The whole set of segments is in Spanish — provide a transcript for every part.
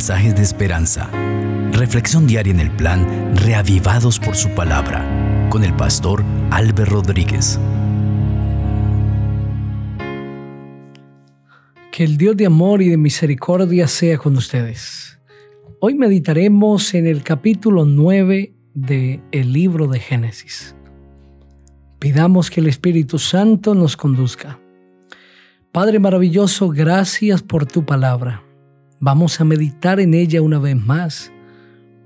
mensajes de esperanza. Reflexión diaria en el plan Reavivados por su palabra con el pastor Álvaro Rodríguez. Que el Dios de amor y de misericordia sea con ustedes. Hoy meditaremos en el capítulo 9 del el libro de Génesis. Pidamos que el Espíritu Santo nos conduzca. Padre maravilloso, gracias por tu palabra. Vamos a meditar en ella una vez más.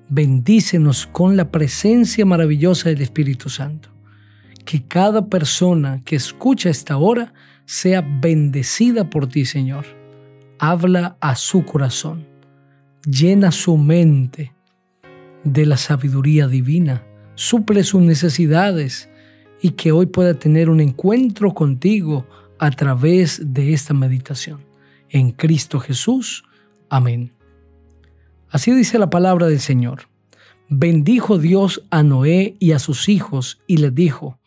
Bendícenos con la presencia maravillosa del Espíritu Santo. Que cada persona que escucha esta hora sea bendecida por ti, Señor. Habla a su corazón. Llena su mente de la sabiduría divina. Suple sus necesidades y que hoy pueda tener un encuentro contigo a través de esta meditación. En Cristo Jesús. Amén. Así dice la palabra del Señor. Bendijo Dios a Noé y a sus hijos y les dijo,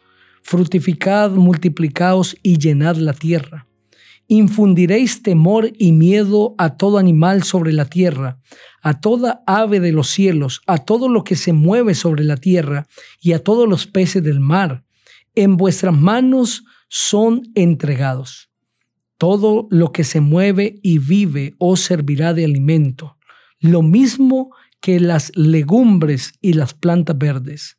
fructificad, multiplicaos y llenad la tierra. Infundiréis temor y miedo a todo animal sobre la tierra, a toda ave de los cielos, a todo lo que se mueve sobre la tierra y a todos los peces del mar en vuestras manos son entregados. Todo lo que se mueve y vive os servirá de alimento, lo mismo que las legumbres y las plantas verdes.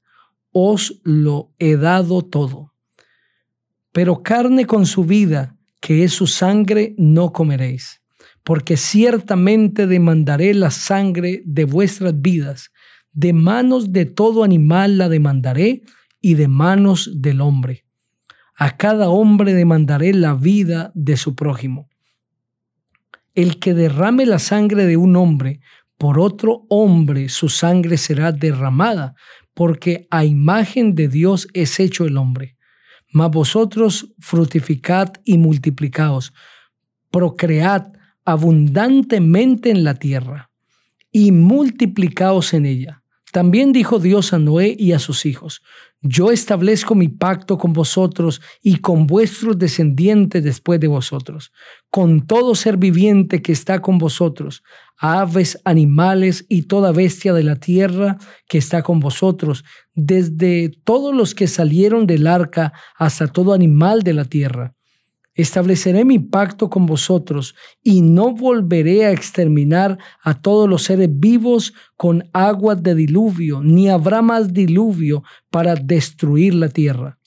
Os lo he dado todo. Pero carne con su vida, que es su sangre, no comeréis, porque ciertamente demandaré la sangre de vuestras vidas, de manos de todo animal la demandaré, y de manos del hombre. A cada hombre demandaré la vida de su prójimo. El que derrame la sangre de un hombre, por otro hombre su sangre será derramada, porque a imagen de Dios es hecho el hombre. Mas vosotros fructificad y multiplicaos, procread abundantemente en la tierra, y multiplicaos en ella. También dijo Dios a Noé y a sus hijos, yo establezco mi pacto con vosotros y con vuestros descendientes después de vosotros, con todo ser viviente que está con vosotros, aves, animales y toda bestia de la tierra que está con vosotros, desde todos los que salieron del arca hasta todo animal de la tierra Estableceré mi pacto con vosotros y no volveré a exterminar a todos los seres vivos con aguas de diluvio, ni habrá más diluvio para destruir la tierra.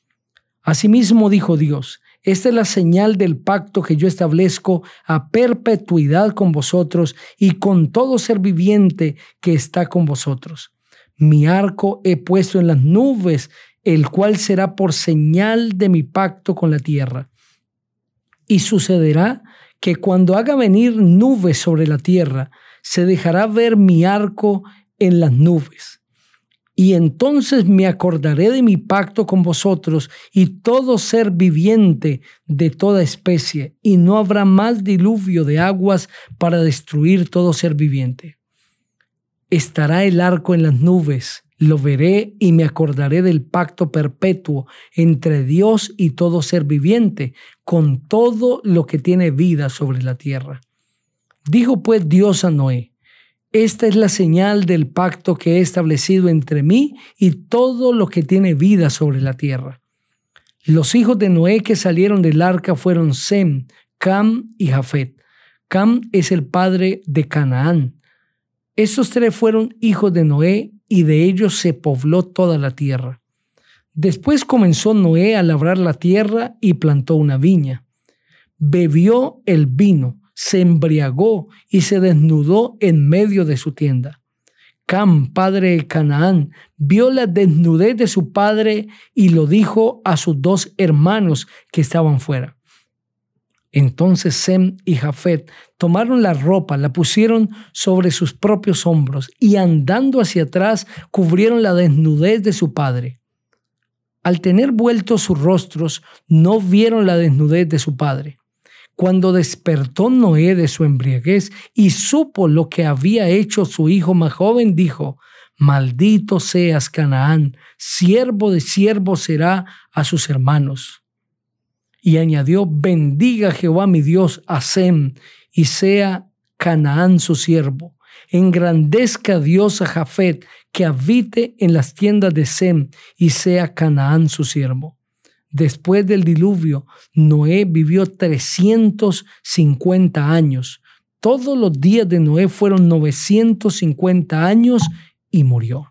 Asimismo dijo Dios, esta es la señal del pacto que yo establezco a perpetuidad con vosotros y con todo ser viviente que está con vosotros. Mi arco he puesto en las nubes, el cual será por señal de mi pacto con la tierra y sucederá que cuando haga venir nubes sobre la tierra, se dejará ver mi arco en las nubes. Y entonces me acordaré de mi pacto con vosotros y todo ser viviente de toda especie, y no habrá más diluvio de aguas para destruir todo ser viviente. Estará el arco en las nubes, lo veré y me acordaré del pacto perpetuo entre Dios y todo ser viviente, con todo lo que tiene vida sobre la tierra. Dijo pues Dios a Noé, esta es la señal del pacto que he establecido entre mí y todo lo que tiene vida sobre la tierra. Los hijos de Noé que salieron del arca fueron Sem, Cam y Jafet. Cam es el padre de Canaán. Estos tres fueron hijos de Noé y de ellos se pobló toda la tierra. Después comenzó Noé a labrar la tierra y plantó una viña. Bebió el vino, se embriagó y se desnudó en medio de su tienda. Cam, padre de Canaán, vio la desnudez de su padre y lo dijo a sus dos hermanos que estaban fuera. Entonces Sem y Jafet tomaron la ropa, la pusieron sobre sus propios hombros y andando hacia atrás cubrieron la desnudez de su padre. Al tener vueltos sus rostros, no vieron la desnudez de su padre. Cuando despertó Noé de su embriaguez y supo lo que había hecho su hijo más joven, dijo, Maldito seas Canaán, siervo de siervo será a sus hermanos y añadió, bendiga Jehová mi Dios a Sem y sea Canaán su siervo. engrandezca Dios a Jafet, que habite en las tiendas de Sem y sea Canaán su siervo. Después del diluvio, Noé vivió 350 años. Todos los días de Noé fueron 950 años y murió.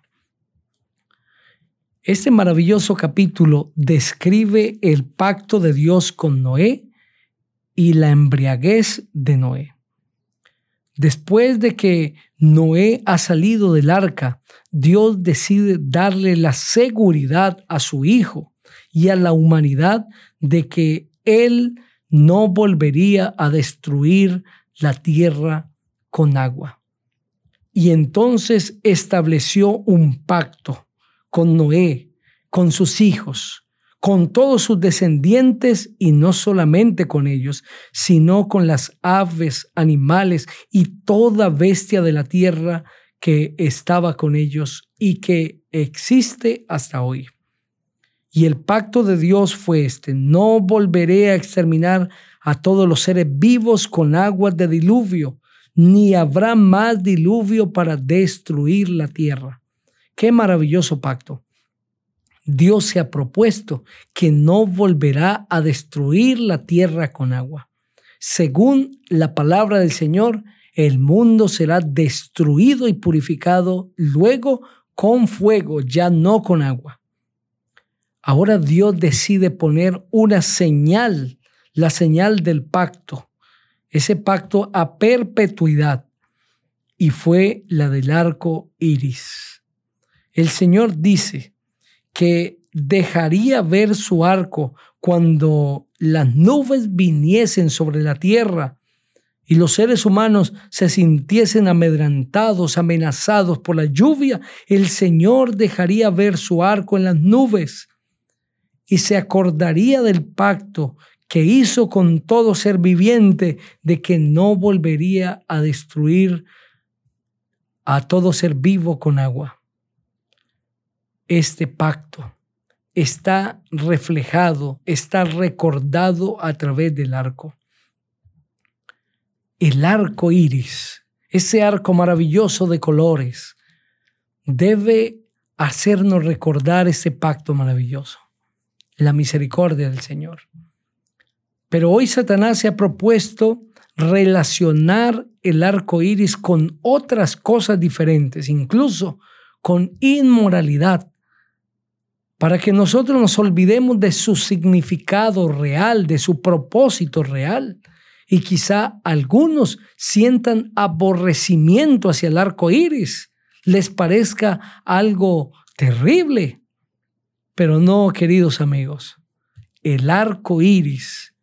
Este maravilloso capítulo describe el pacto de Dios con Noé y la embriaguez de Noé. Después de que Noé ha salido del arca, Dios decide darle la seguridad a su hijo y a la humanidad de que Él no volvería a destruir la tierra con agua. Y entonces estableció un pacto con Noé, con sus hijos, con todos sus descendientes y no solamente con ellos, sino con las aves, animales y toda bestia de la tierra que estaba con ellos y que existe hasta hoy. Y el pacto de Dios fue este, no volveré a exterminar a todos los seres vivos con aguas de diluvio, ni habrá más diluvio para destruir la tierra. Qué maravilloso pacto. Dios se ha propuesto que no volverá a destruir la tierra con agua. Según la palabra del Señor, el mundo será destruido y purificado luego con fuego, ya no con agua. Ahora Dios decide poner una señal, la señal del pacto, ese pacto a perpetuidad, y fue la del arco iris. El Señor dice, que dejaría ver su arco cuando las nubes viniesen sobre la tierra y los seres humanos se sintiesen amedrantados, amenazados por la lluvia, el Señor dejaría ver su arco en las nubes y se acordaría del pacto que hizo con todo ser viviente de que no volvería a destruir a todo ser vivo con agua este pacto está reflejado, está recordado a través del arco. El arco iris, ese arco maravilloso de colores, debe hacernos recordar ese pacto maravilloso, la misericordia del Señor. Pero hoy Satanás se ha propuesto relacionar el arco iris con otras cosas diferentes, incluso con inmoralidad, para que nosotros nos olvidemos de su significado real, de su propósito real. Y quizá algunos sientan aborrecimiento hacia el arco iris, les parezca algo terrible. Pero no, queridos amigos, el arco iris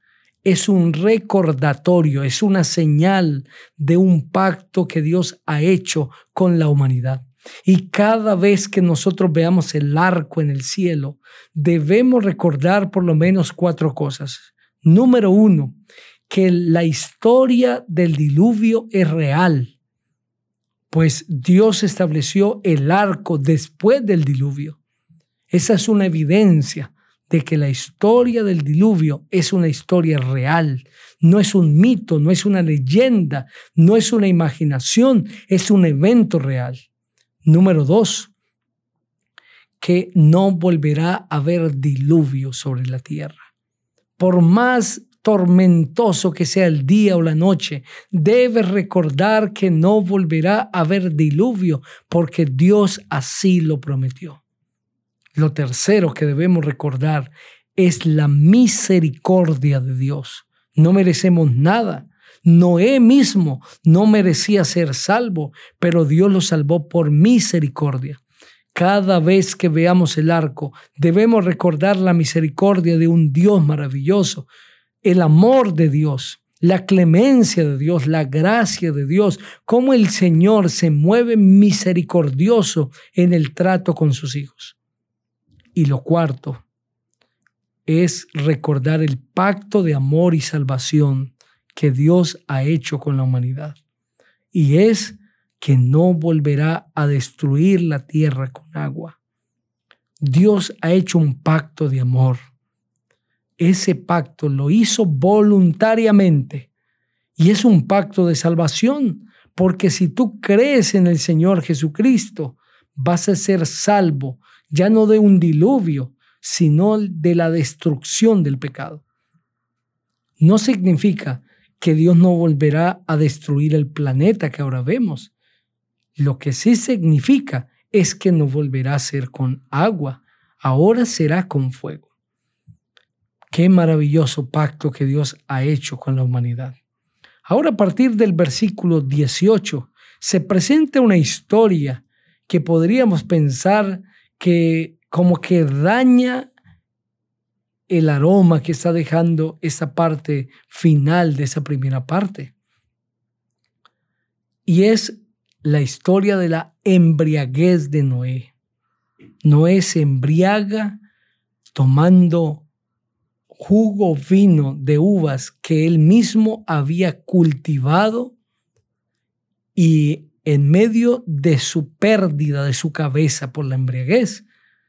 es un recordatorio, es una señal de un pacto que Dios ha hecho con la humanidad. Y cada vez que nosotros veamos el arco en el cielo, debemos recordar por lo menos cuatro cosas. Número uno, que la historia del diluvio es real, pues Dios estableció el arco después del diluvio. Esa es una evidencia de que la historia del diluvio es una historia real, no es un mito, no es una leyenda, no es una imaginación, es un evento real. Número dos, que no volverá a haber diluvio sobre la tierra. Por más tormentoso que sea el día o la noche, debes recordar que no volverá a haber diluvio porque Dios así lo prometió. Lo tercero que debemos recordar es la misericordia de Dios. No merecemos nada, Noé mismo no merecía ser salvo, pero Dios lo salvó por misericordia. Cada vez que veamos el arco, debemos recordar la misericordia de un Dios maravilloso, el amor de Dios, la clemencia de Dios, la gracia de Dios, cómo el Señor se mueve misericordioso en el trato con sus hijos. Y lo cuarto es recordar el pacto de amor y salvación que Dios ha hecho con la humanidad. Y es que no volverá a destruir la tierra con agua. Dios ha hecho un pacto de amor. Ese pacto lo hizo voluntariamente y es un pacto de salvación Porque si tú crees en el Señor Jesucristo, vas a ser salvo, ya no de un diluvio, sino de la destrucción del pecado. No significa que Dios no volverá a destruir el planeta que ahora vemos. Lo que sí significa es que no volverá a ser con agua, ahora será con fuego. Qué maravilloso pacto que Dios ha hecho con la humanidad. Ahora a partir del versículo 18 se presenta una historia que podríamos pensar que como que daña el aroma que está dejando esa parte final de esa primera parte. Y es la historia de la embriaguez de Noé. Noé se embriaga tomando jugo vino de uvas que él mismo había cultivado y en medio de su pérdida de su cabeza por la embriaguez,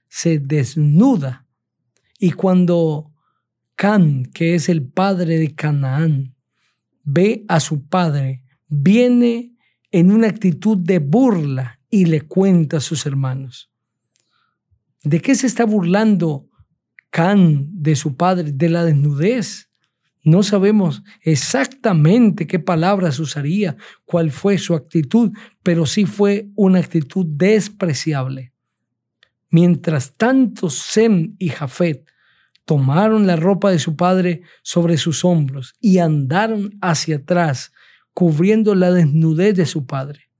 se desnuda. Y cuando Can, que es el padre de Canaán, ve a su padre, viene en una actitud de burla y le cuenta a sus hermanos. ¿De qué se está burlando Can de su padre, de la desnudez. No sabemos exactamente qué palabras usaría, cuál fue su actitud, pero sí fue una actitud despreciable. Mientras tanto Sem y Jafet tomaron la ropa de su padre sobre sus hombros y andaron hacia atrás, cubriendo la desnudez de su padre.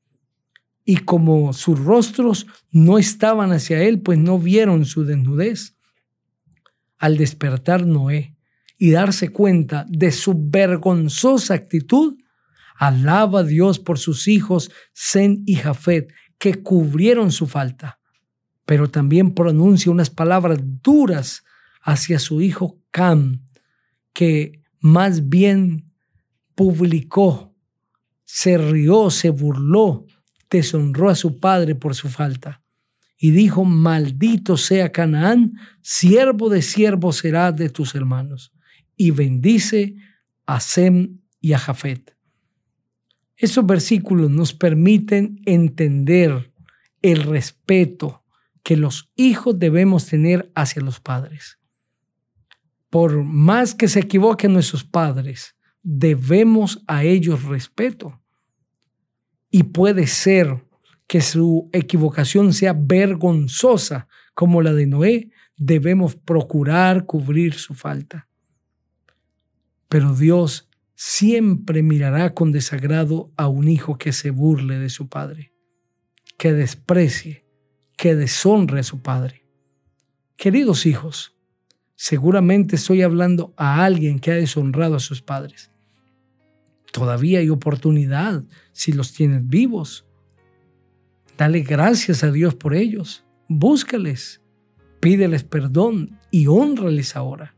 Y como sus rostros no estaban hacia él, pues no vieron su desnudez al despertar Noé y darse cuenta de su vergonzosa actitud, alaba a Dios por sus hijos Zen y Jafet que cubrieron su falta, pero también pronuncia unas palabras duras hacia su hijo Cam, que más bien publicó, se rió, se burló, deshonró a su padre por su falta y dijo, maldito sea Canaán, siervo de siervo será de tus hermanos. Y bendice a Sem y a Jafet. Esos versículos nos permiten entender el respeto que los hijos debemos tener hacia los padres. Por más que se equivoquen nuestros padres, debemos a ellos respeto. Y puede ser que su equivocación sea vergonzosa como la de Noé, debemos procurar cubrir su falta. Pero Dios siempre mirará con desagrado a un hijo que se burle de su padre, que desprecie, que deshonre a su padre. Queridos hijos, seguramente estoy hablando a alguien que ha deshonrado a sus padres. Todavía hay oportunidad si los tienes vivos Dale gracias a Dios por ellos. Búscales, pídeles perdón y honrales ahora.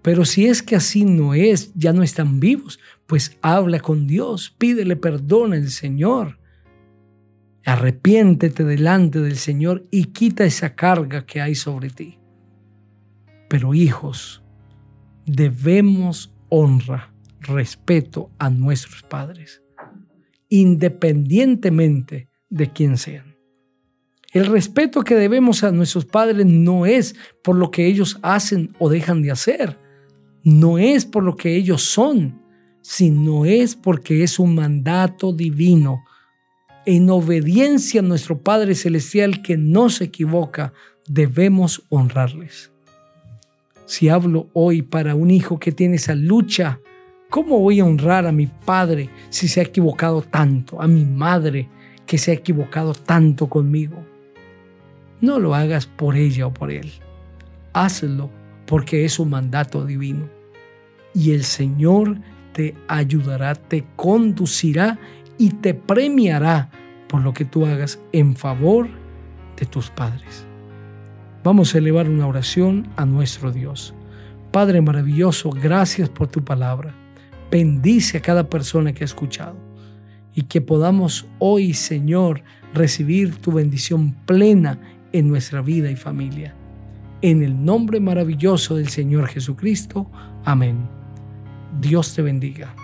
Pero si es que así no es, ya no están vivos, pues habla con Dios, pídele perdón al Señor. Arrepiéntete delante del Señor y quita esa carga que hay sobre ti. Pero hijos, debemos honra, respeto a nuestros padres, independientemente de quien sean. El respeto que debemos a nuestros padres no es por lo que ellos hacen o dejan de hacer, no es por lo que ellos son, sino es porque es un mandato divino en obediencia a nuestro Padre Celestial que no se equivoca, debemos honrarles. Si hablo hoy para un hijo que tiene esa lucha, ¿cómo voy a honrar a mi padre si se ha equivocado tanto? A mi madre que se ha equivocado tanto conmigo. No lo hagas por ella o por él. Hazlo porque es un mandato divino. Y el Señor te ayudará, te conducirá y te premiará por lo que tú hagas en favor de tus padres. Vamos a elevar una oración a nuestro Dios. Padre maravilloso, gracias por tu palabra. Bendice a cada persona que ha escuchado y que podamos hoy, Señor, recibir tu bendición plena en nuestra vida y familia. En el nombre maravilloso del Señor Jesucristo. Amén. Dios te bendiga.